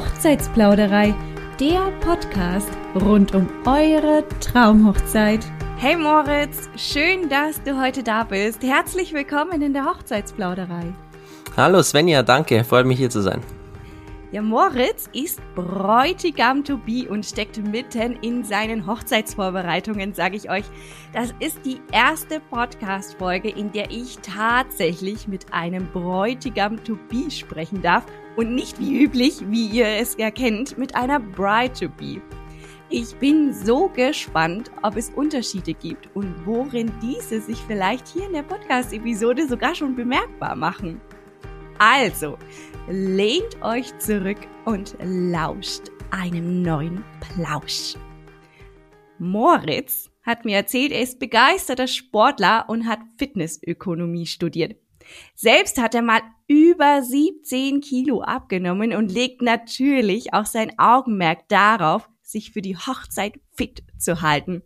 Hochzeitsplauderei, der Podcast rund um eure Traumhochzeit. Hey Moritz, schön, dass du heute da bist. Herzlich willkommen in der Hochzeitsplauderei. Hallo Svenja, danke, freut mich hier zu sein. Ja, Moritz ist Bräutigam to be und steckt mitten in seinen Hochzeitsvorbereitungen, sage ich euch. Das ist die erste Podcast-Folge, in der ich tatsächlich mit einem Bräutigam to be sprechen darf und nicht wie üblich, wie ihr es erkennt, mit einer Bride to be. Ich bin so gespannt, ob es Unterschiede gibt und worin diese sich vielleicht hier in der Podcast-Episode sogar schon bemerkbar machen. Also, lehnt euch zurück und lauscht einem neuen Plausch. Moritz hat mir erzählt, er ist begeisterter Sportler und hat Fitnessökonomie studiert. Selbst hat er mal über 17 Kilo abgenommen und legt natürlich auch sein Augenmerk darauf, sich für die Hochzeit fit zu halten.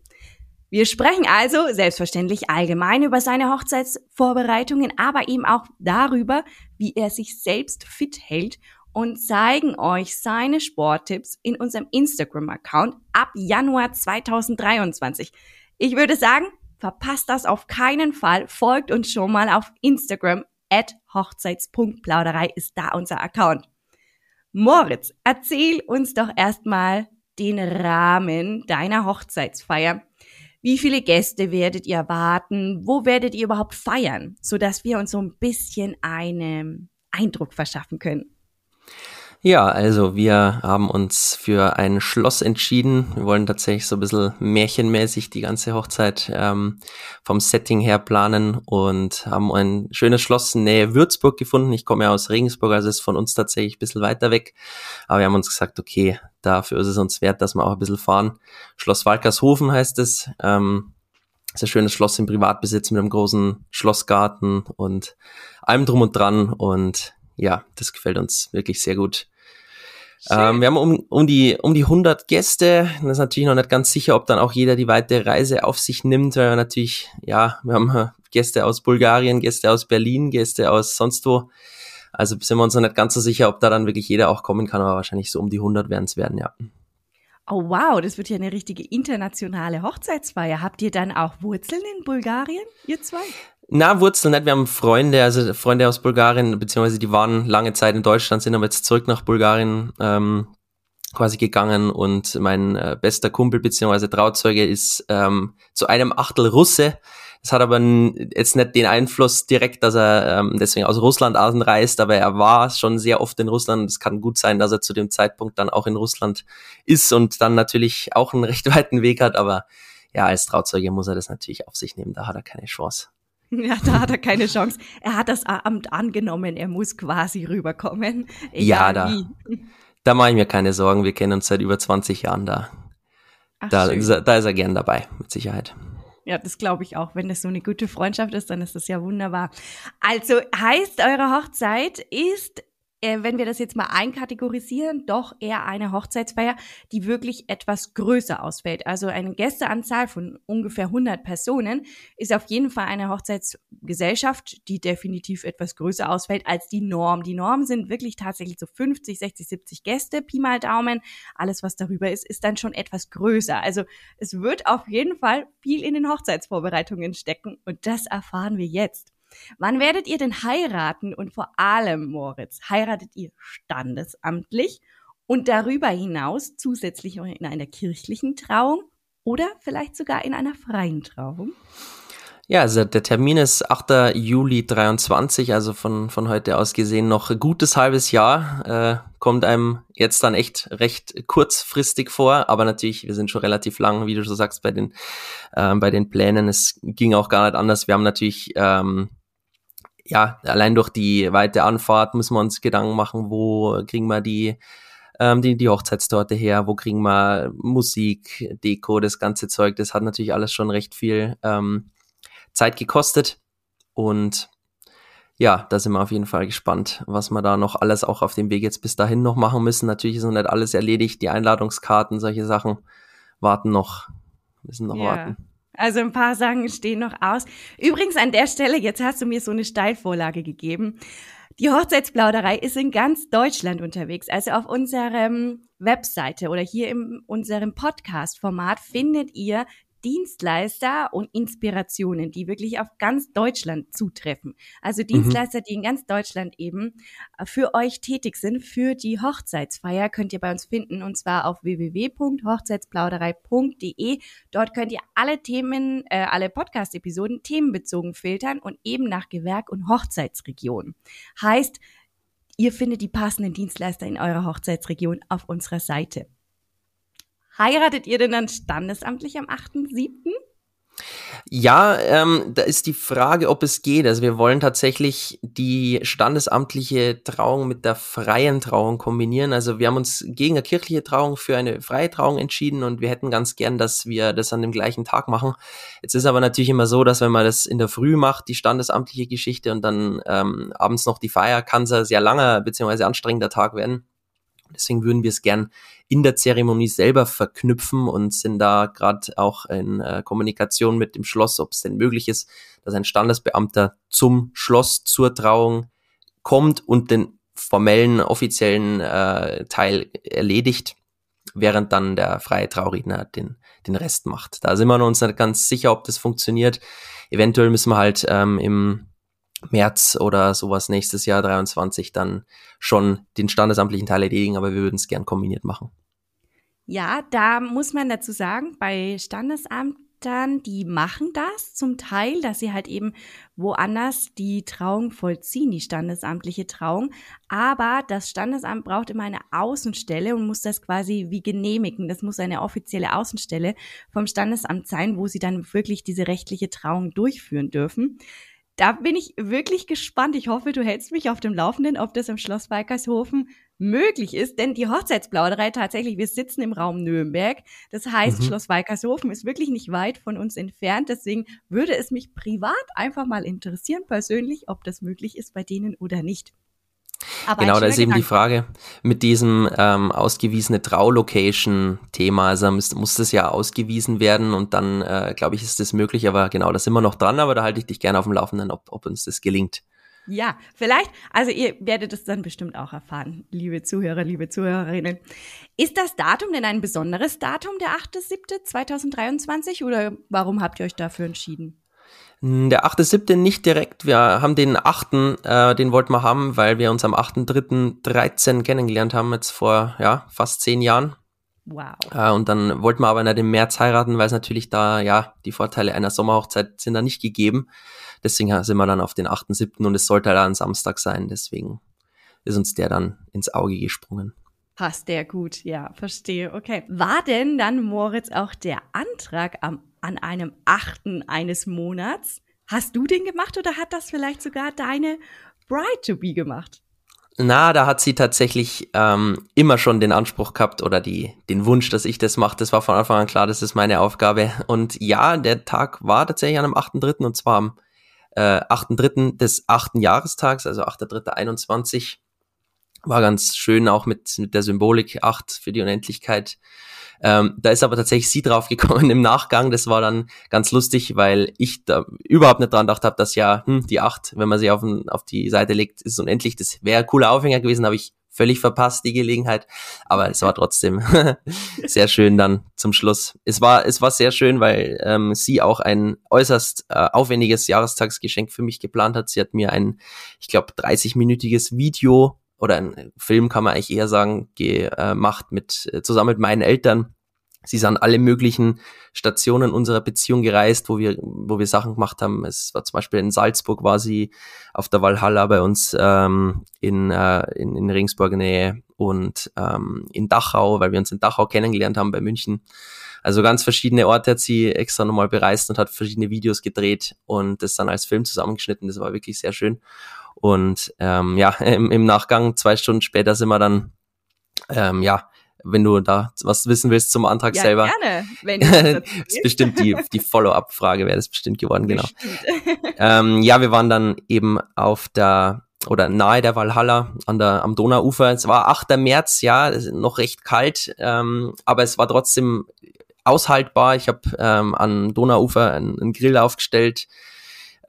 Wir sprechen also selbstverständlich allgemein über seine Hochzeitsvorbereitungen, aber eben auch darüber, wie er sich selbst fit hält und zeigen euch seine Sporttipps in unserem Instagram-Account ab Januar 2023. Ich würde sagen, verpasst das auf keinen Fall, folgt uns schon mal auf Instagram at hochzeits.plauderei ist da unser Account. Moritz, erzähl uns doch erstmal den Rahmen deiner Hochzeitsfeier. Wie viele Gäste werdet ihr erwarten? Wo werdet ihr überhaupt feiern? Sodass wir uns so ein bisschen einen Eindruck verschaffen können. Ja, also wir haben uns für ein Schloss entschieden. Wir wollen tatsächlich so ein bisschen märchenmäßig die ganze Hochzeit ähm, vom Setting her planen und haben ein schönes Schloss in Nähe Würzburg gefunden. Ich komme ja aus Regensburg, also ist von uns tatsächlich ein bisschen weiter weg. Aber wir haben uns gesagt, okay, dafür ist es uns wert, dass wir auch ein bisschen fahren. Schloss Walkershofen heißt es. Ähm, ist ein schönes Schloss im Privatbesitz mit einem großen Schlossgarten und allem drum und dran. Und ja, das gefällt uns wirklich sehr gut. Ähm, wir haben um, um, die, um die 100 Gäste. Das ist natürlich noch nicht ganz sicher, ob dann auch jeder die weite Reise auf sich nimmt, weil wir natürlich, ja, wir haben Gäste aus Bulgarien, Gäste aus Berlin, Gäste aus sonst wo. Also sind wir uns noch nicht ganz so sicher, ob da dann wirklich jeder auch kommen kann, aber wahrscheinlich so um die 100 werden es werden, ja. Oh wow, das wird ja eine richtige internationale Hochzeitsfeier. Habt ihr dann auch Wurzeln in Bulgarien, ihr zwei? Na, Wurzeln nicht. Wir haben Freunde, also Freunde aus Bulgarien, beziehungsweise die waren lange Zeit in Deutschland, sind aber jetzt zurück nach Bulgarien ähm, quasi gegangen und mein äh, bester Kumpel beziehungsweise Trauzeuge ist ähm, zu einem Achtel Russe. Das hat aber jetzt nicht den Einfluss direkt, dass er ähm, deswegen aus Russland anreist, aber er war schon sehr oft in Russland. Es kann gut sein, dass er zu dem Zeitpunkt dann auch in Russland ist und dann natürlich auch einen recht weiten Weg hat, aber ja, als Trauzeuge muss er das natürlich auf sich nehmen, da hat er keine Chance. Ja, da hat er keine Chance. Er hat das Amt angenommen, er muss quasi rüberkommen. Ja, da, wie. da mache ich mir keine Sorgen. Wir kennen uns seit über 20 Jahren da. Ach, da, ist er, da ist er gern dabei, mit Sicherheit. Ja, das glaube ich auch. Wenn das so eine gute Freundschaft ist, dann ist das ja wunderbar. Also heißt, eure Hochzeit ist äh, wenn wir das jetzt mal einkategorisieren, doch eher eine Hochzeitsfeier, die wirklich etwas größer ausfällt. Also eine Gästeanzahl von ungefähr 100 Personen ist auf jeden Fall eine Hochzeitsgesellschaft, die definitiv etwas größer ausfällt als die Norm. Die Norm sind wirklich tatsächlich so 50, 60, 70 Gäste, Pi mal Daumen. Alles, was darüber ist, ist dann schon etwas größer. Also es wird auf jeden Fall viel in den Hochzeitsvorbereitungen stecken und das erfahren wir jetzt. Wann werdet ihr denn heiraten? Und vor allem, Moritz, heiratet ihr standesamtlich und darüber hinaus zusätzlich in einer kirchlichen Trauung oder vielleicht sogar in einer freien Trauung? Ja, also der Termin ist 8. Juli 23, also von, von heute aus gesehen noch ein gutes halbes Jahr. Äh, kommt einem jetzt dann echt recht kurzfristig vor, aber natürlich, wir sind schon relativ lang, wie du so sagst, bei den, äh, bei den Plänen. Es ging auch gar nicht anders. Wir haben natürlich ähm, ja, allein durch die weite Anfahrt müssen wir uns Gedanken machen, wo kriegen wir die, ähm, die, die Hochzeitstorte her, wo kriegen wir Musik, Deko, das ganze Zeug. Das hat natürlich alles schon recht viel ähm, Zeit gekostet. Und ja, da sind wir auf jeden Fall gespannt, was wir da noch alles auch auf dem Weg jetzt bis dahin noch machen müssen. Natürlich ist noch nicht alles erledigt. Die Einladungskarten, solche Sachen warten noch, müssen noch yeah. warten. Also ein paar Sachen stehen noch aus. Übrigens an der Stelle, jetzt hast du mir so eine Steilvorlage gegeben. Die Hochzeitsplauderei ist in ganz Deutschland unterwegs. Also auf unserem Webseite oder hier in unserem Podcast-Format findet ihr Dienstleister und Inspirationen, die wirklich auf ganz Deutschland zutreffen. Also mhm. Dienstleister, die in ganz Deutschland eben äh, für euch tätig sind. Für die Hochzeitsfeier könnt ihr bei uns finden und zwar auf www.hochzeitsplauderei.de. Dort könnt ihr alle Themen, äh, alle Podcast-Episoden themenbezogen filtern und eben nach Gewerk und Hochzeitsregion. Heißt, ihr findet die passenden Dienstleister in eurer Hochzeitsregion auf unserer Seite. Heiratet ihr denn dann standesamtlich am 8.7.? Ja, ähm, da ist die Frage, ob es geht. Also wir wollen tatsächlich die standesamtliche Trauung mit der freien Trauung kombinieren. Also wir haben uns gegen eine kirchliche Trauung für eine freie Trauung entschieden und wir hätten ganz gern, dass wir das an dem gleichen Tag machen. Jetzt ist aber natürlich immer so, dass wenn man das in der Früh macht, die standesamtliche Geschichte und dann ähm, abends noch die Feier, kann es ein sehr langer bzw. anstrengender Tag werden. Deswegen würden wir es gern in der Zeremonie selber verknüpfen und sind da gerade auch in äh, Kommunikation mit dem Schloss, ob es denn möglich ist, dass ein Standesbeamter zum Schloss zur Trauung kommt und den formellen, offiziellen äh, Teil erledigt, während dann der freie Trauredner den, den Rest macht. Da sind wir uns nicht ganz sicher, ob das funktioniert. Eventuell müssen wir halt ähm, im März oder sowas nächstes Jahr 23 dann schon den standesamtlichen Teil erledigen, aber wir würden es gern kombiniert machen. Ja, da muss man dazu sagen, bei Standesamtern, die machen das zum Teil, dass sie halt eben woanders die Trauung vollziehen, die standesamtliche Trauung. Aber das Standesamt braucht immer eine Außenstelle und muss das quasi wie genehmigen. Das muss eine offizielle Außenstelle vom Standesamt sein, wo sie dann wirklich diese rechtliche Trauung durchführen dürfen. Da bin ich wirklich gespannt. Ich hoffe, du hältst mich auf dem Laufenden, ob das im Schloss Weikershofen möglich ist. Denn die Hochzeitsplauderei tatsächlich, wir sitzen im Raum Nürnberg. Das heißt, mhm. Schloss Weikershofen ist wirklich nicht weit von uns entfernt. Deswegen würde es mich privat einfach mal interessieren, persönlich, ob das möglich ist bei denen oder nicht. Aber genau, da ist eben die Frage mit diesem ähm, ausgewiesene Traulocation-Thema. Also muss, muss das ja ausgewiesen werden und dann, äh, glaube ich, ist das möglich. Aber genau, da sind wir noch dran, aber da halte ich dich gerne auf dem Laufenden, ob, ob uns das gelingt. Ja, vielleicht, also ihr werdet es dann bestimmt auch erfahren, liebe Zuhörer, liebe Zuhörerinnen. Ist das Datum denn ein besonderes Datum, der 8.7.2023 oder warum habt ihr euch dafür entschieden? Hm, der 8.7. nicht direkt. Wir haben den 8., äh, den wollten wir haben, weil wir uns am 8.3.13 kennengelernt haben, jetzt vor ja, fast zehn Jahren. Wow. Äh, und dann wollten wir aber nicht im März heiraten, weil es natürlich da, ja, die Vorteile einer Sommerhochzeit sind da nicht gegeben. Deswegen sind wir dann auf den 8.7. und es sollte halt ein Samstag sein. Deswegen ist uns der dann ins Auge gesprungen. Passt der gut, ja, verstehe. Okay. War denn dann, Moritz, auch der Antrag am an einem achten eines Monats. Hast du den gemacht oder hat das vielleicht sogar deine Bride-to-be gemacht? Na, da hat sie tatsächlich ähm, immer schon den Anspruch gehabt oder die, den Wunsch, dass ich das mache. Das war von Anfang an klar, das ist meine Aufgabe. Und ja, der Tag war tatsächlich an einem 8.3. und zwar am äh, 8.3. des achten Jahrestags, also 8.3.21. War ganz schön auch mit, mit der Symbolik 8 für die Unendlichkeit ähm, da ist aber tatsächlich sie drauf gekommen im Nachgang. Das war dann ganz lustig, weil ich da überhaupt nicht dran gedacht habe, dass ja hm, die acht, wenn man sie auf, auf die Seite legt, ist unendlich. Das wäre ein cooler Aufhänger gewesen, habe ich völlig verpasst, die Gelegenheit. Aber es war trotzdem sehr schön dann zum Schluss. Es war, es war sehr schön, weil ähm, sie auch ein äußerst äh, aufwendiges Jahrestagsgeschenk für mich geplant hat. Sie hat mir ein, ich glaube, 30-minütiges Video oder ein Film kann man eigentlich eher sagen, gemacht mit, äh, zusammen mit meinen Eltern. Sie sind alle möglichen Stationen unserer Beziehung gereist, wo wir, wo wir Sachen gemacht haben. Es war zum Beispiel in Salzburg war sie auf der Valhalla bei uns ähm, in, äh, in, in Regensburg Nähe und ähm, in Dachau, weil wir uns in Dachau kennengelernt haben bei München. Also ganz verschiedene Orte hat sie extra nochmal bereist und hat verschiedene Videos gedreht und das dann als Film zusammengeschnitten. Das war wirklich sehr schön. Und ähm, ja, im, im Nachgang, zwei Stunden später sind wir dann, ähm, ja, wenn du da was wissen willst zum Antrag ja, selber. Gerne, wenn das ist bestimmt die, die Follow-up-Frage wäre das bestimmt geworden, genau. ähm, ja, wir waren dann eben auf der oder nahe der Valhalla an der, am Donauufer. Es war 8. März, ja, noch recht kalt, ähm, aber es war trotzdem aushaltbar. Ich habe ähm, an Donauufer einen, einen Grill aufgestellt,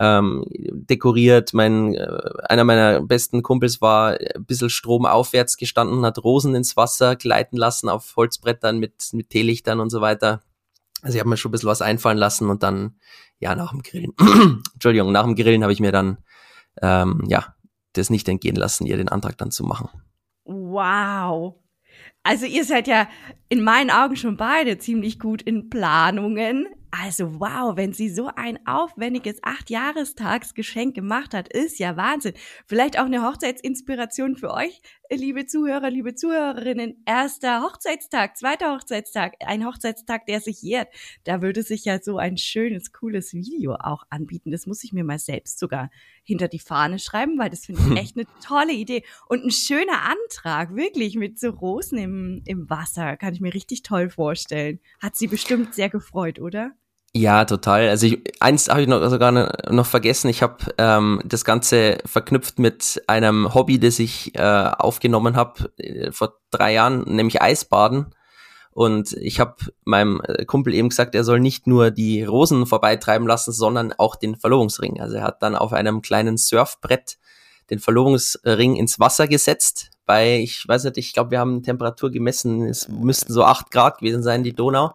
ähm, dekoriert. Mein, äh, einer meiner besten Kumpels war ein bisschen stromaufwärts gestanden, hat Rosen ins Wasser gleiten lassen auf Holzbrettern mit, mit Teelichtern und so weiter. Also ich habe mir schon ein bisschen was einfallen lassen und dann, ja, nach dem Grillen, Entschuldigung, nach dem Grillen habe ich mir dann, ähm, ja, das nicht entgehen lassen, ihr den Antrag dann zu machen. Wow. Also ihr seid ja in meinen Augen schon beide ziemlich gut in Planungen. Also wow, wenn sie so ein aufwendiges Acht-Jahrestagsgeschenk gemacht hat, ist ja Wahnsinn. Vielleicht auch eine Hochzeitsinspiration für euch, liebe Zuhörer, liebe Zuhörerinnen. Erster Hochzeitstag, zweiter Hochzeitstag, ein Hochzeitstag, der sich jährt. Da würde sich ja so ein schönes, cooles Video auch anbieten. Das muss ich mir mal selbst sogar hinter die Fahne schreiben, weil das finde ich echt eine tolle Idee. Und ein schöner Antrag, wirklich mit so Rosen im, im Wasser. Kann ich mir richtig toll vorstellen. Hat sie bestimmt sehr gefreut, oder? Ja, total. Also ich, eins habe ich noch sogar noch vergessen. Ich habe ähm, das Ganze verknüpft mit einem Hobby, das ich äh, aufgenommen habe äh, vor drei Jahren, nämlich Eisbaden. Und ich habe meinem äh, Kumpel eben gesagt, er soll nicht nur die Rosen vorbeitreiben lassen, sondern auch den Verlobungsring. Also er hat dann auf einem kleinen Surfbrett den Verlobungsring ins Wasser gesetzt. Bei, ich weiß nicht, ich glaube, wir haben Temperatur gemessen, es müssten so acht Grad gewesen sein, die Donau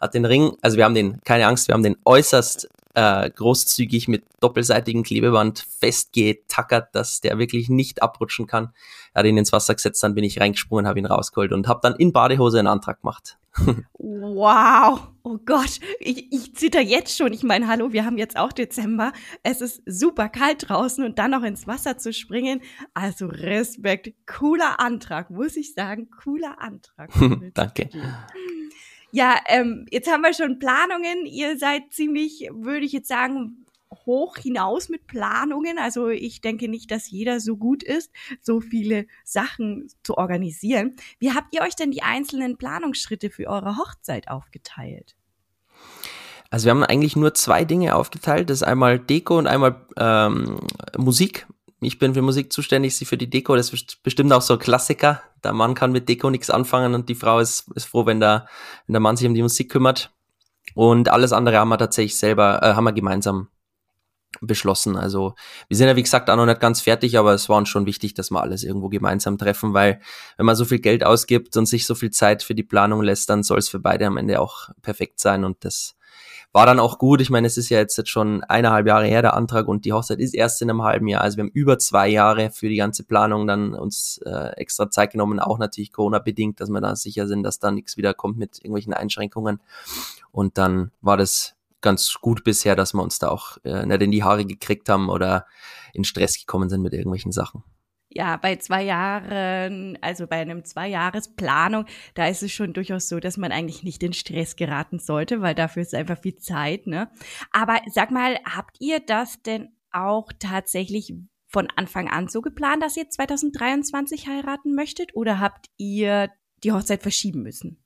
hat den Ring, also wir haben den, keine Angst, wir haben den äußerst äh, großzügig mit doppelseitigem Klebeband festgetackert, dass der wirklich nicht abrutschen kann. Er hat ihn ins Wasser gesetzt, dann bin ich reingesprungen, habe ihn rausgeholt und habe dann in Badehose einen Antrag gemacht. wow, oh Gott, ich, ich zitter jetzt schon. Ich meine, hallo, wir haben jetzt auch Dezember. Es ist super kalt draußen und dann noch ins Wasser zu springen. Also Respekt, cooler Antrag, muss ich sagen, cooler Antrag. Danke. Ja, ähm, jetzt haben wir schon Planungen. Ihr seid ziemlich, würde ich jetzt sagen, hoch hinaus mit Planungen. Also ich denke nicht, dass jeder so gut ist, so viele Sachen zu organisieren. Wie habt ihr euch denn die einzelnen Planungsschritte für eure Hochzeit aufgeteilt? Also wir haben eigentlich nur zwei Dinge aufgeteilt. Das ist einmal Deko und einmal ähm, Musik ich bin für Musik zuständig, sie für die Deko. Das ist bestimmt auch so ein Klassiker. Der Mann kann mit Deko nichts anfangen und die Frau ist, ist froh, wenn der, wenn der Mann sich um die Musik kümmert. Und alles andere haben wir tatsächlich selber, äh, haben wir gemeinsam beschlossen. Also wir sind ja wie gesagt auch noch nicht ganz fertig, aber es war uns schon wichtig, dass wir alles irgendwo gemeinsam treffen, weil wenn man so viel Geld ausgibt und sich so viel Zeit für die Planung lässt, dann soll es für beide am Ende auch perfekt sein und das war dann auch gut. Ich meine, es ist ja jetzt schon eineinhalb Jahre her, der Antrag, und die Hochzeit ist erst in einem halben Jahr. Also wir haben über zwei Jahre für die ganze Planung dann uns äh, extra Zeit genommen, auch natürlich Corona-bedingt, dass wir da sicher sind, dass da nichts wieder kommt mit irgendwelchen Einschränkungen. Und dann war das ganz gut bisher, dass wir uns da auch äh, nicht in die Haare gekriegt haben oder in Stress gekommen sind mit irgendwelchen Sachen ja, bei zwei Jahren, also bei einem Zwei-Jahres-Planung, da ist es schon durchaus so, dass man eigentlich nicht in Stress geraten sollte, weil dafür ist einfach viel Zeit, ne? Aber sag mal, habt ihr das denn auch tatsächlich von Anfang an so geplant, dass ihr 2023 heiraten möchtet oder habt ihr die Hochzeit verschieben müssen?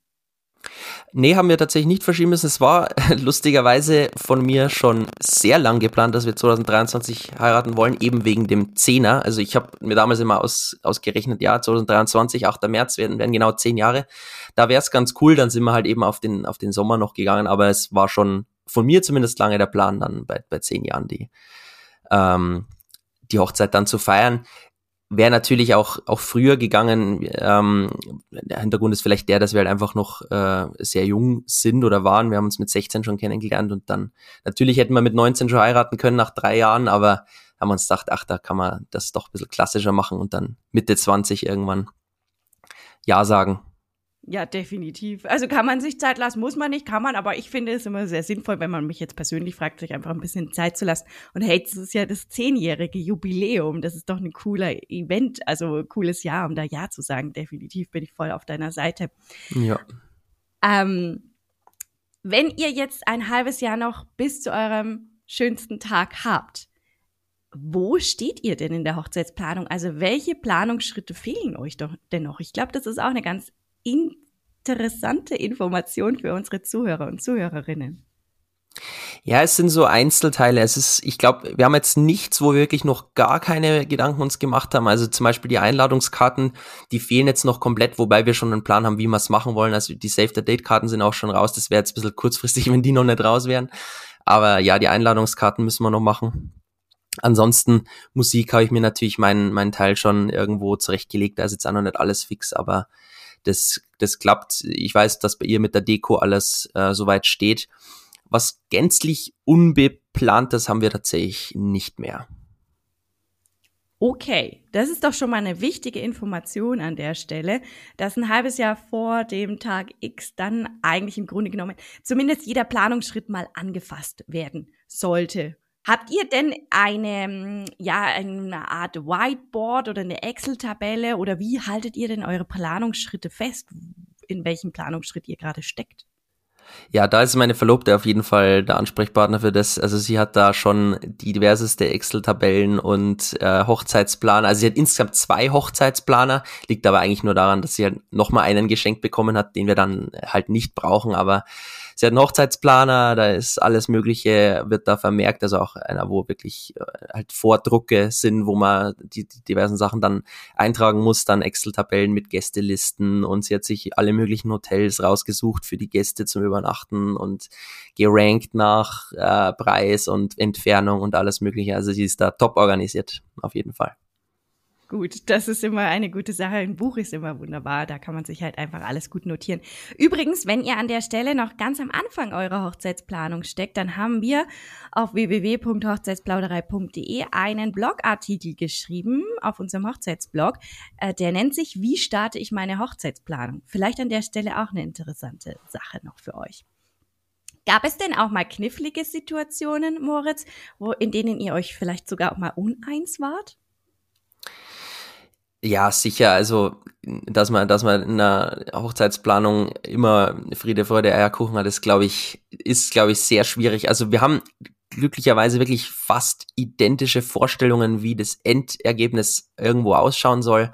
Nee, haben wir tatsächlich nicht verschieben müssen. Es war lustigerweise von mir schon sehr lang geplant, dass wir 2023 heiraten wollen, eben wegen dem Zehner. Also ich habe mir damals immer aus, ausgerechnet, ja, 2023, 8. März werden, werden genau zehn Jahre. Da wäre es ganz cool, dann sind wir halt eben auf den, auf den Sommer noch gegangen, aber es war schon von mir zumindest lange der Plan, dann bei, bei zehn Jahren die, ähm, die Hochzeit dann zu feiern wäre natürlich auch, auch früher gegangen. Ähm, der Hintergrund ist vielleicht der, dass wir halt einfach noch äh, sehr jung sind oder waren. Wir haben uns mit 16 schon kennengelernt und dann natürlich hätten wir mit 19 schon heiraten können nach drei Jahren, aber haben uns gedacht, ach, da kann man das doch ein bisschen klassischer machen und dann Mitte 20 irgendwann Ja sagen. Ja, definitiv. Also kann man sich Zeit lassen, muss man nicht, kann man, aber ich finde es immer sehr sinnvoll, wenn man mich jetzt persönlich fragt, sich einfach ein bisschen Zeit zu lassen. Und hey, das ist ja das zehnjährige Jubiläum. Das ist doch ein cooler Event, also cooles Jahr, um da Ja zu sagen. Definitiv bin ich voll auf deiner Seite. Ja. Ähm, wenn ihr jetzt ein halbes Jahr noch bis zu eurem schönsten Tag habt, wo steht ihr denn in der Hochzeitsplanung? Also welche Planungsschritte fehlen euch doch denn noch? Ich glaube, das ist auch eine ganz interessante Information für unsere Zuhörer und Zuhörerinnen. Ja, es sind so Einzelteile. Es ist, ich glaube, wir haben jetzt nichts, wo wir wirklich noch gar keine Gedanken uns gemacht haben. Also zum Beispiel die Einladungskarten, die fehlen jetzt noch komplett, wobei wir schon einen Plan haben, wie wir es machen wollen. Also die Save the Date Karten sind auch schon raus. Das wäre jetzt ein bisschen kurzfristig, wenn die noch nicht raus wären. Aber ja, die Einladungskarten müssen wir noch machen. Ansonsten Musik habe ich mir natürlich meinen, meinen Teil schon irgendwo zurechtgelegt. Da ist jetzt auch noch nicht alles fix, aber das, das klappt. Ich weiß, dass bei ihr mit der Deko alles äh, soweit steht. Was gänzlich Unbeplantes haben wir tatsächlich nicht mehr. Okay, das ist doch schon mal eine wichtige Information an der Stelle, dass ein halbes Jahr vor dem Tag X dann eigentlich im Grunde genommen zumindest jeder Planungsschritt mal angefasst werden sollte. Habt ihr denn eine, ja, eine Art Whiteboard oder eine Excel-Tabelle oder wie haltet ihr denn eure Planungsschritte fest, in welchem Planungsschritt ihr gerade steckt? Ja, da ist meine Verlobte auf jeden Fall der Ansprechpartner für das. Also sie hat da schon die diverseste Excel-Tabellen und äh, Hochzeitsplaner. Also sie hat insgesamt zwei Hochzeitsplaner, liegt aber eigentlich nur daran, dass sie halt nochmal einen geschenkt bekommen hat, den wir dann halt nicht brauchen. Aber sie hat einen Hochzeitsplaner, da ist alles Mögliche, wird da vermerkt, also auch einer, wo wirklich äh, halt Vordrucke sind, wo man die, die diversen Sachen dann eintragen muss, dann Excel-Tabellen mit Gästelisten und sie hat sich alle möglichen Hotels rausgesucht für die Gäste zum Übernachten und gerankt nach äh, Preis und Entfernung und alles Mögliche. Also sie ist da top organisiert, auf jeden Fall. Gut, das ist immer eine gute Sache. Ein Buch ist immer wunderbar. Da kann man sich halt einfach alles gut notieren. Übrigens, wenn ihr an der Stelle noch ganz am Anfang eurer Hochzeitsplanung steckt, dann haben wir auf www.hochzeitsplauderei.de einen Blogartikel geschrieben auf unserem Hochzeitsblog. Äh, der nennt sich Wie starte ich meine Hochzeitsplanung? Vielleicht an der Stelle auch eine interessante Sache noch für euch. Gab es denn auch mal knifflige Situationen, Moritz, wo, in denen ihr euch vielleicht sogar auch mal uneins wart? Ja, sicher. Also, dass man, dass man in einer Hochzeitsplanung immer Friede, Freude, Eierkuchen hat, ist, glaube ich, ist, glaube ich, sehr schwierig. Also, wir haben glücklicherweise wirklich fast identische Vorstellungen, wie das Endergebnis irgendwo ausschauen soll.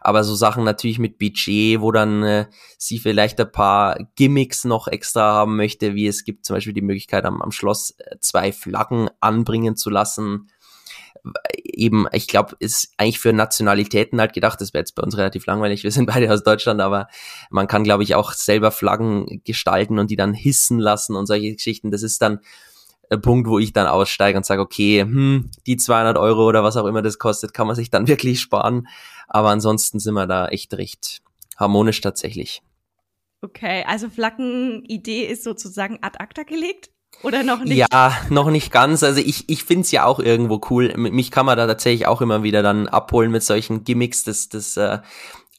Aber so Sachen natürlich mit Budget, wo dann äh, sie vielleicht ein paar Gimmicks noch extra haben möchte, wie es gibt zum Beispiel die Möglichkeit am, am Schloss äh, zwei Flaggen anbringen zu lassen eben, ich glaube, ist eigentlich für Nationalitäten halt gedacht. Das wäre jetzt bei uns relativ langweilig. Wir sind beide aus Deutschland, aber man kann, glaube ich, auch selber Flaggen gestalten und die dann hissen lassen und solche Geschichten. Das ist dann ein Punkt, wo ich dann aussteige und sage, okay, hm, die 200 Euro oder was auch immer das kostet, kann man sich dann wirklich sparen. Aber ansonsten sind wir da echt recht harmonisch tatsächlich. Okay, also Flaggenidee ist sozusagen ad acta gelegt? Oder noch nicht? Ja, noch nicht ganz. Also ich, ich find's ja auch irgendwo cool. Mich kann man da tatsächlich auch immer wieder dann abholen mit solchen Gimmicks. Das, das, äh,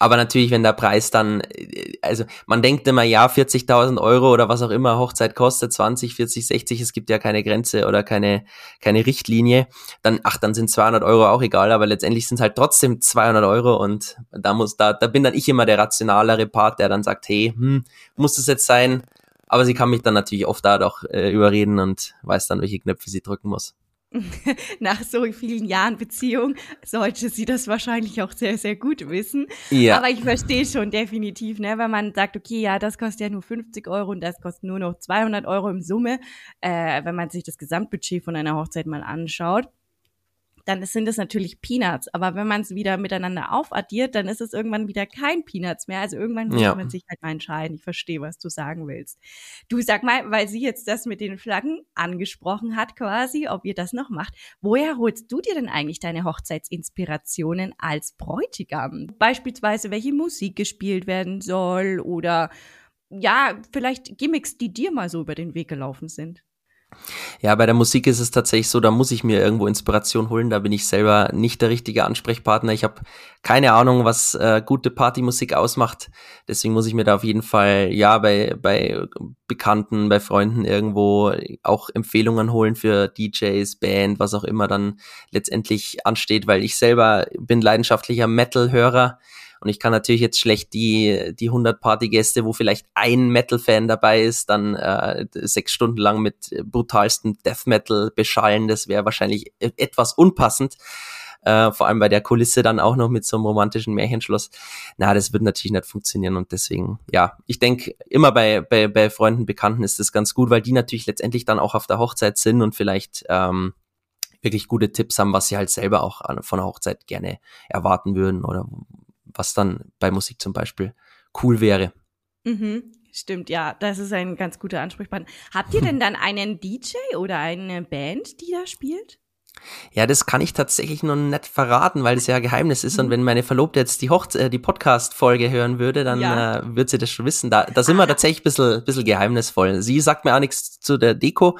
aber natürlich, wenn der Preis dann, äh, also man denkt immer, ja, 40.000 Euro oder was auch immer Hochzeit kostet, 20, 40, 60, es gibt ja keine Grenze oder keine, keine Richtlinie, dann, ach, dann sind 200 Euro auch egal, aber letztendlich sind es halt trotzdem 200 Euro und da muss, da, da bin dann ich immer der rationalere Part, der dann sagt, hey, hm, muss das jetzt sein? Aber sie kann mich dann natürlich oft da doch äh, überreden und weiß dann, welche Knöpfe sie drücken muss. Nach so vielen Jahren Beziehung sollte sie das wahrscheinlich auch sehr, sehr gut wissen. Ja. Aber ich verstehe schon definitiv, ne, wenn man sagt, okay, ja, das kostet ja nur 50 Euro und das kostet nur noch 200 Euro im Summe, äh, wenn man sich das Gesamtbudget von einer Hochzeit mal anschaut dann sind es natürlich Peanuts. Aber wenn man es wieder miteinander aufaddiert, dann ist es irgendwann wieder kein Peanuts mehr. Also irgendwann muss ja. man sich halt mal entscheiden. Ich verstehe, was du sagen willst. Du sag mal, weil sie jetzt das mit den Flaggen angesprochen hat quasi, ob ihr das noch macht. Woher holst du dir denn eigentlich deine Hochzeitsinspirationen als Bräutigam? Beispielsweise, welche Musik gespielt werden soll oder ja, vielleicht Gimmicks, die dir mal so über den Weg gelaufen sind. Ja, bei der Musik ist es tatsächlich so, da muss ich mir irgendwo Inspiration holen. Da bin ich selber nicht der richtige Ansprechpartner. Ich habe keine Ahnung, was äh, gute Partymusik ausmacht. Deswegen muss ich mir da auf jeden Fall, ja, bei, bei Bekannten, bei Freunden irgendwo auch Empfehlungen holen für DJs, Band, was auch immer dann letztendlich ansteht, weil ich selber bin leidenschaftlicher Metal-Hörer. Und ich kann natürlich jetzt schlecht die, die 100 Partygäste, wo vielleicht ein Metal-Fan dabei ist, dann äh, sechs Stunden lang mit brutalstem Death Metal beschallen. Das wäre wahrscheinlich e-, etwas unpassend. Äh, vor allem bei der Kulisse dann auch noch mit so einem romantischen Märchenschloss. Na, das wird natürlich nicht funktionieren und deswegen, ja, ich denke, immer bei, bei, bei Freunden, Bekannten ist das ganz gut, weil die natürlich letztendlich dann auch auf der Hochzeit sind und vielleicht ähm, wirklich gute Tipps haben, was sie halt selber auch von der Hochzeit gerne erwarten würden oder was dann bei Musik zum Beispiel cool wäre. Mhm. Stimmt, ja, das ist ein ganz guter Ansprechpartner. Habt ihr denn dann einen DJ oder eine Band, die da spielt? Ja, das kann ich tatsächlich noch nicht verraten, weil das ja Geheimnis ist. Und mhm. wenn meine Verlobte jetzt die, Hochze äh, die Podcast-Folge hören würde, dann ja. äh, wird sie das schon wissen. Da, da sind wir tatsächlich ein bisschen, bisschen geheimnisvoll. Sie sagt mir auch nichts zu der Deko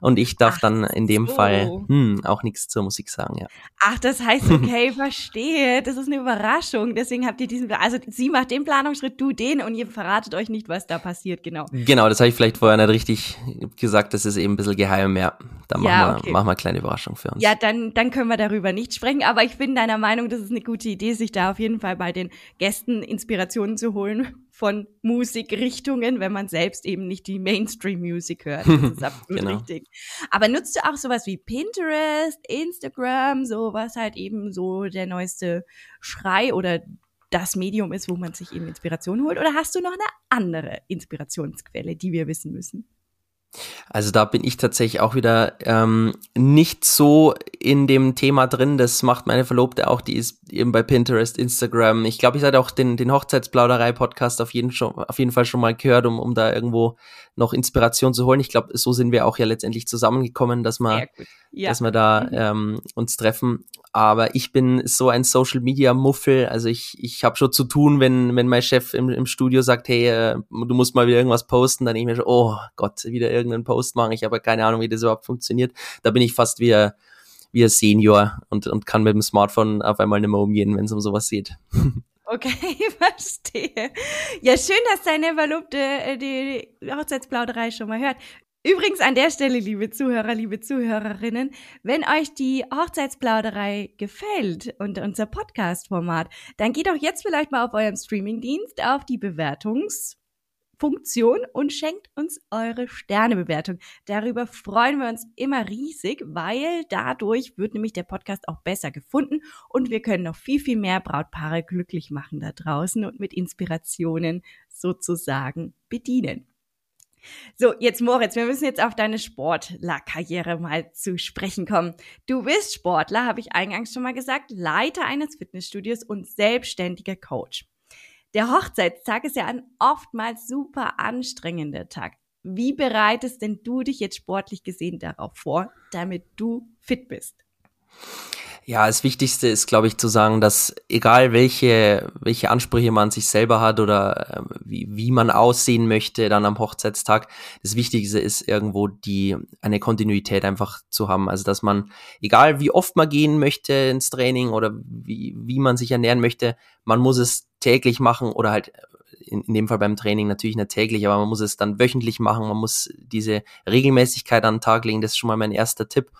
und ich darf Ach, dann in dem so. Fall hm, auch nichts zur Musik sagen, ja. Ach, das heißt, okay, verstehe. Das ist eine Überraschung. Deswegen habt ihr diesen, also sie macht den Planungsschritt, du den und ihr verratet euch nicht, was da passiert, genau. Genau, das habe ich vielleicht vorher nicht richtig gesagt. Das ist eben ein bisschen geheim, ja. Da ja, machen, wir, okay. machen wir eine kleine Überraschung für uns. Ja, dann, dann können wir darüber nicht sprechen. Aber ich bin deiner Meinung, das ist eine gute Idee, sich da auf jeden Fall bei den Gästen Inspirationen zu holen von Musikrichtungen, wenn man selbst eben nicht die Mainstream-Musik hört. Das ist absolut genau. richtig. Aber nutzt du auch sowas wie Pinterest, Instagram, so was halt eben so der neueste Schrei oder das Medium ist, wo man sich eben Inspiration holt? Oder hast du noch eine andere Inspirationsquelle, die wir wissen müssen? Also da bin ich tatsächlich auch wieder ähm, nicht so in dem Thema drin. Das macht meine Verlobte auch, die ist eben bei Pinterest, Instagram. Ich glaube, ich hatte auch den, den Hochzeitsplauderei-Podcast auf jeden, schon, auf jeden Fall schon mal gehört, um, um da irgendwo noch Inspiration zu holen. Ich glaube, so sind wir auch ja letztendlich zusammengekommen, dass wir, ja. dass wir da mhm. ähm, uns treffen. Aber ich bin so ein Social Media Muffel. Also ich, ich habe schon zu tun, wenn, wenn mein Chef im, im Studio sagt, hey, äh, du musst mal wieder irgendwas posten, dann denke ich mir schon, oh Gott, wieder irgendeinen Post machen. Ich habe keine Ahnung, wie das überhaupt funktioniert. Da bin ich fast wie ein, wie ein Senior und, und kann mit dem Smartphone auf einmal nicht mehr umgehen, wenn es um sowas geht. Okay, verstehe. Ja, schön, dass deine Verlobte äh, die Hochzeitsplauderei schon mal hört. Übrigens an der Stelle, liebe Zuhörer, liebe Zuhörerinnen, wenn euch die Hochzeitsplauderei gefällt und unser Podcast-Format, dann geht doch jetzt vielleicht mal auf eurem Streamingdienst auf die Bewertungs- Funktion und schenkt uns eure Sternebewertung. Darüber freuen wir uns immer riesig, weil dadurch wird nämlich der Podcast auch besser gefunden und wir können noch viel, viel mehr Brautpaare glücklich machen da draußen und mit Inspirationen sozusagen bedienen. So, jetzt Moritz, wir müssen jetzt auf deine Sportlerkarriere mal zu sprechen kommen. Du bist Sportler, habe ich eingangs schon mal gesagt, Leiter eines Fitnessstudios und selbstständiger Coach. Der Hochzeitstag ist ja ein oftmals super anstrengender Tag. Wie bereitest denn du dich jetzt sportlich gesehen darauf vor, damit du fit bist? Ja, das Wichtigste ist, glaube ich, zu sagen, dass egal welche, welche Ansprüche man sich selber hat oder äh, wie, wie man aussehen möchte dann am Hochzeitstag, das Wichtigste ist irgendwo die, eine Kontinuität einfach zu haben. Also, dass man, egal wie oft man gehen möchte ins Training oder wie, wie man sich ernähren möchte, man muss es täglich machen oder halt in, in dem Fall beim Training natürlich nicht täglich, aber man muss es dann wöchentlich machen, man muss diese Regelmäßigkeit an den Tag legen, das ist schon mal mein erster Tipp.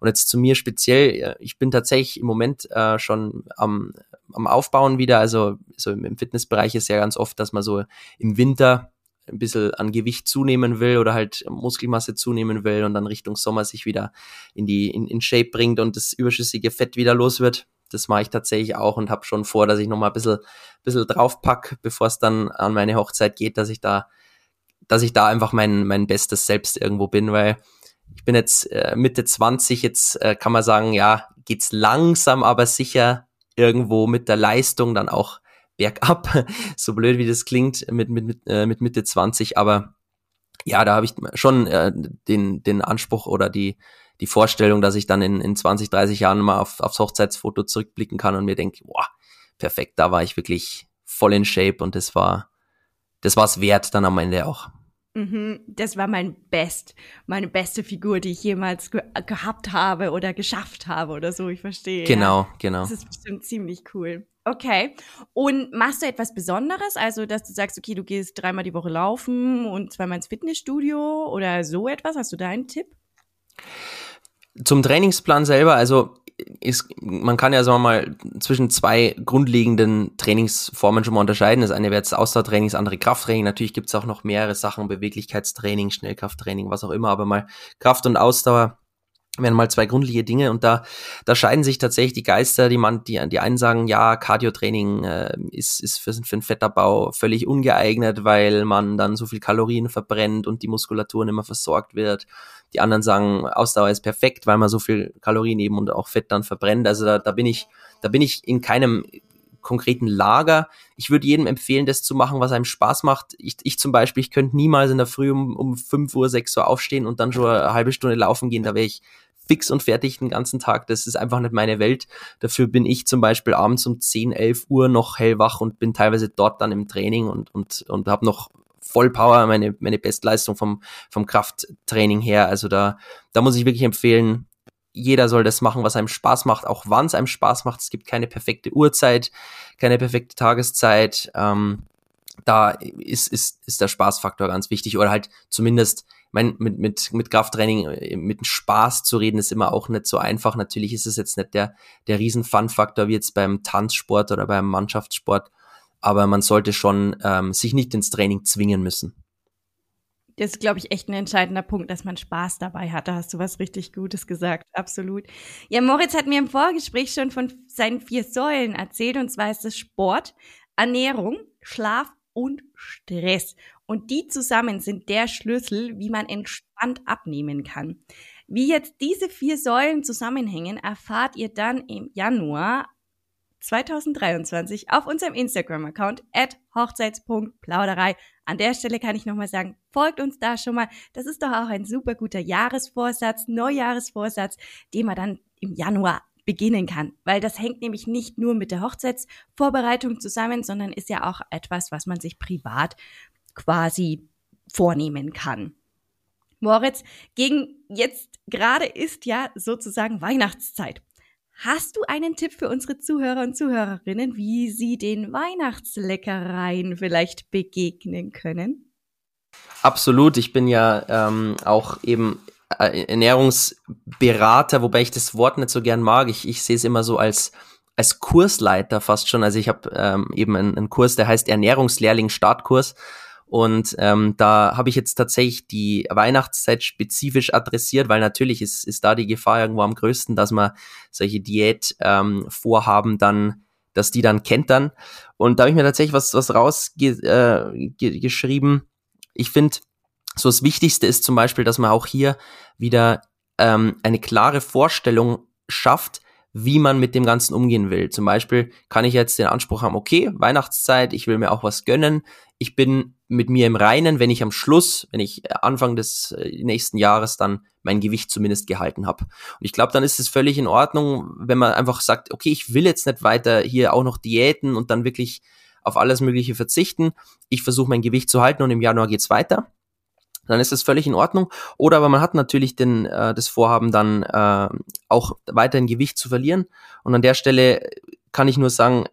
Und jetzt zu mir speziell, ich bin tatsächlich im Moment äh, schon am, am Aufbauen wieder, also so im Fitnessbereich ist ja ganz oft, dass man so im Winter ein bisschen an Gewicht zunehmen will oder halt Muskelmasse zunehmen will und dann Richtung Sommer sich wieder in die in, in Shape bringt und das überschüssige Fett wieder los wird das mache ich tatsächlich auch und habe schon vor, dass ich nochmal ein bisschen, bisschen draufpack, bevor es dann an meine Hochzeit geht, dass ich da, dass ich da einfach mein, mein bestes Selbst irgendwo bin, weil ich bin jetzt äh, Mitte 20, jetzt äh, kann man sagen, ja, geht's langsam, aber sicher irgendwo mit der Leistung dann auch bergab, so blöd wie das klingt mit, mit, mit, äh, mit Mitte 20, aber ja, da habe ich schon äh, den, den Anspruch oder die, die Vorstellung, dass ich dann in, in 20, 30 Jahren mal auf, aufs Hochzeitsfoto zurückblicken kann und mir denke, boah, perfekt, da war ich wirklich voll in Shape und das war, das war's wert dann am Ende auch. Mhm, das war mein Best, meine beste Figur, die ich jemals ge gehabt habe oder geschafft habe oder so, ich verstehe. Genau, ja. genau. Das ist bestimmt ziemlich cool. Okay. Und machst du etwas Besonderes? Also, dass du sagst, okay, du gehst dreimal die Woche laufen und zweimal ins Fitnessstudio oder so etwas? Hast du da einen Tipp? Zum Trainingsplan selber, also ist, man kann ja sagen wir mal zwischen zwei grundlegenden Trainingsformen schon mal unterscheiden. Das eine wäre jetzt Ausdauertraining, das andere Krafttraining. Natürlich gibt es auch noch mehrere Sachen, Beweglichkeitstraining, Schnellkrafttraining, was auch immer, aber mal Kraft und Ausdauer wären mal zwei grundlegende Dinge und da, da scheiden sich tatsächlich die Geister, die man, die, die einen sagen, ja, Cardio-Training äh, ist, ist für, für den Fettabbau völlig ungeeignet, weil man dann so viel Kalorien verbrennt und die Muskulatur nicht mehr versorgt wird. Die anderen sagen, Ausdauer ist perfekt, weil man so viel Kalorien eben und auch Fett dann verbrennt. Also da, da bin ich, da bin ich in keinem konkreten Lager. Ich würde jedem empfehlen, das zu machen, was einem Spaß macht. Ich, ich zum Beispiel, ich könnte niemals in der Früh um, um 5 Uhr, 6 Uhr aufstehen und dann schon eine halbe Stunde laufen gehen. Da wäre ich fix und fertig den ganzen Tag. Das ist einfach nicht meine Welt. Dafür bin ich zum Beispiel abends um 10, 11 Uhr noch hellwach und bin teilweise dort dann im Training und, und, und habe noch voll Power, meine, meine Bestleistung vom, vom Krafttraining her. Also da, da muss ich wirklich empfehlen, jeder soll das machen, was einem Spaß macht, auch wann es einem Spaß macht. Es gibt keine perfekte Uhrzeit, keine perfekte Tageszeit. Ähm, da ist, ist, ist der Spaßfaktor ganz wichtig oder halt zumindest mein, mit, mit, mit Krafttraining, äh, mit Spaß zu reden, ist immer auch nicht so einfach. Natürlich ist es jetzt nicht der, der riesen Fun-Faktor wie jetzt beim Tanzsport oder beim Mannschaftssport, aber man sollte schon ähm, sich nicht ins Training zwingen müssen. Das ist, glaube ich, echt ein entscheidender Punkt, dass man Spaß dabei hat. Da hast du was richtig Gutes gesagt. Absolut. Ja, Moritz hat mir im Vorgespräch schon von seinen vier Säulen erzählt. Und zwar ist es Sport, Ernährung, Schlaf und Stress. Und die zusammen sind der Schlüssel, wie man entspannt abnehmen kann. Wie jetzt diese vier Säulen zusammenhängen, erfahrt ihr dann im Januar 2023 auf unserem Instagram-Account at hochzeits.plauderei. An der Stelle kann ich nochmal sagen, folgt uns da schon mal. Das ist doch auch ein super guter Jahresvorsatz, Neujahresvorsatz, den man dann im Januar beginnen kann, weil das hängt nämlich nicht nur mit der Hochzeitsvorbereitung zusammen, sondern ist ja auch etwas, was man sich privat quasi vornehmen kann. Moritz, gegen jetzt gerade ist ja sozusagen Weihnachtszeit. Hast du einen Tipp für unsere Zuhörer und Zuhörerinnen, wie sie den Weihnachtsleckereien vielleicht begegnen können? Absolut. Ich bin ja ähm, auch eben äh, Ernährungsberater, wobei ich das Wort nicht so gern mag. Ich, ich sehe es immer so als als Kursleiter fast schon. Also ich habe ähm, eben einen, einen Kurs, der heißt Ernährungslehrling Startkurs. Und ähm, da habe ich jetzt tatsächlich die Weihnachtszeit spezifisch adressiert, weil natürlich ist, ist da die Gefahr irgendwo am größten, dass man solche Diätvorhaben ähm, dann, dass die dann kentern. Und da habe ich mir tatsächlich was, was rausgeschrieben. Äh, ich finde, so das Wichtigste ist zum Beispiel, dass man auch hier wieder ähm, eine klare Vorstellung schafft, wie man mit dem Ganzen umgehen will. Zum Beispiel kann ich jetzt den Anspruch haben, okay, Weihnachtszeit, ich will mir auch was gönnen. Ich bin mit mir im Reinen, wenn ich am Schluss, wenn ich Anfang des äh, nächsten Jahres dann mein Gewicht zumindest gehalten habe. Und ich glaube, dann ist es völlig in Ordnung, wenn man einfach sagt, okay, ich will jetzt nicht weiter hier auch noch Diäten und dann wirklich auf alles Mögliche verzichten. Ich versuche mein Gewicht zu halten und im Januar geht's weiter dann ist das völlig in Ordnung. Oder aber man hat natürlich den, äh, das Vorhaben, dann äh, auch weiterhin Gewicht zu verlieren. Und an der Stelle kann ich nur sagen,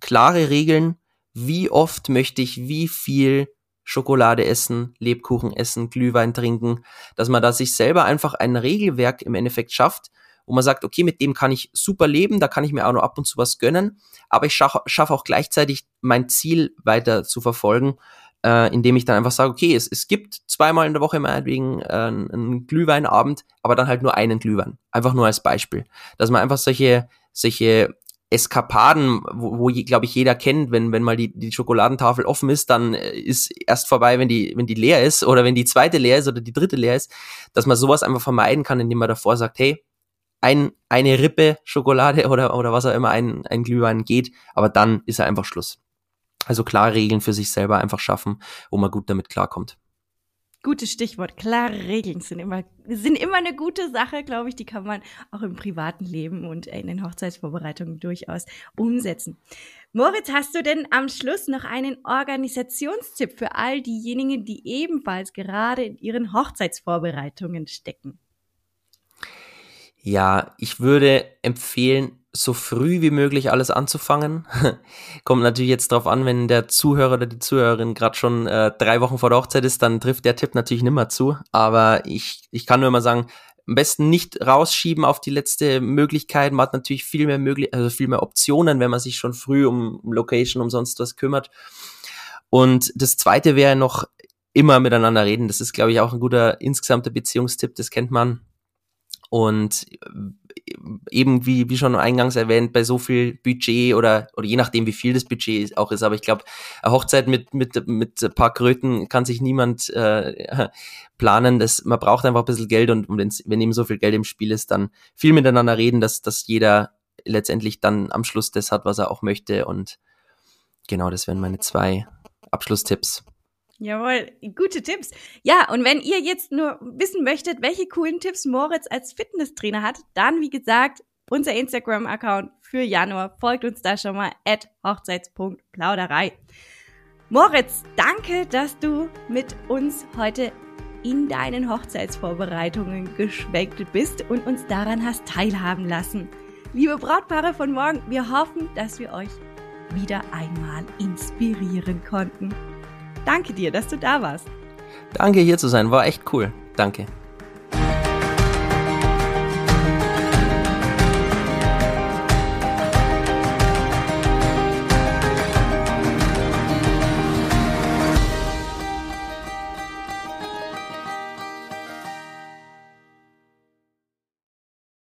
klare Regeln, wie oft möchte ich wie viel Schokolade essen, Lebkuchen essen, Glühwein trinken, dass man da sich selber einfach ein Regelwerk im Endeffekt schafft, wo man sagt, okay, mit dem kann ich super leben, da kann ich mir auch noch ab und zu was gönnen, aber ich schaffe schaff auch gleichzeitig mein Ziel weiter zu verfolgen äh, indem ich dann einfach sage, okay, es, es gibt zweimal in der Woche meinetwegen äh, einen Glühweinabend, aber dann halt nur einen Glühwein. Einfach nur als Beispiel. Dass man einfach solche, solche Eskapaden, wo, wo glaube ich jeder kennt, wenn wenn mal die, die Schokoladentafel offen ist, dann äh, ist erst vorbei, wenn die wenn die leer ist oder wenn die zweite leer ist oder die dritte leer ist, dass man sowas einfach vermeiden kann, indem man davor sagt, hey, ein eine Rippe Schokolade oder oder was auch immer ein ein Glühwein geht, aber dann ist er einfach Schluss. Also klare Regeln für sich selber einfach schaffen, wo man gut damit klarkommt. Gutes Stichwort. Klare Regeln sind immer, sind immer eine gute Sache, glaube ich. Die kann man auch im privaten Leben und in den Hochzeitsvorbereitungen durchaus umsetzen. Moritz, hast du denn am Schluss noch einen Organisationstipp für all diejenigen, die ebenfalls gerade in ihren Hochzeitsvorbereitungen stecken? Ja, ich würde empfehlen, so früh wie möglich alles anzufangen. Kommt natürlich jetzt drauf an, wenn der Zuhörer oder die Zuhörerin gerade schon äh, drei Wochen vor der Hochzeit ist, dann trifft der Tipp natürlich nimmer zu. Aber ich, ich kann nur immer sagen, am besten nicht rausschieben auf die letzte Möglichkeit. Man hat natürlich viel mehr möglich, also viel mehr Optionen, wenn man sich schon früh um, Location, um sonst was kümmert. Und das zweite wäre noch immer miteinander reden. Das ist, glaube ich, auch ein guter insgesamter Beziehungstipp. Das kennt man. Und eben wie, wie schon eingangs erwähnt, bei so viel Budget oder, oder je nachdem, wie viel das Budget auch ist, aber ich glaube, eine Hochzeit mit, mit, mit ein paar Kröten kann sich niemand äh, planen. Das, man braucht einfach ein bisschen Geld und, und wenn eben so viel Geld im Spiel ist, dann viel miteinander reden, dass, dass jeder letztendlich dann am Schluss das hat, was er auch möchte. Und genau, das wären meine zwei Abschlusstipps. Jawohl, gute Tipps. Ja, und wenn ihr jetzt nur wissen möchtet, welche coolen Tipps Moritz als Fitnesstrainer hat, dann wie gesagt, unser Instagram-Account für Januar. Folgt uns da schon mal at hochzeits.plauderei. Moritz, danke, dass du mit uns heute in deinen Hochzeitsvorbereitungen geschwenkt bist und uns daran hast teilhaben lassen. Liebe Brautpaare von morgen, wir hoffen, dass wir euch wieder einmal inspirieren konnten. Danke dir, dass du da warst. Danke hier zu sein, war echt cool. Danke.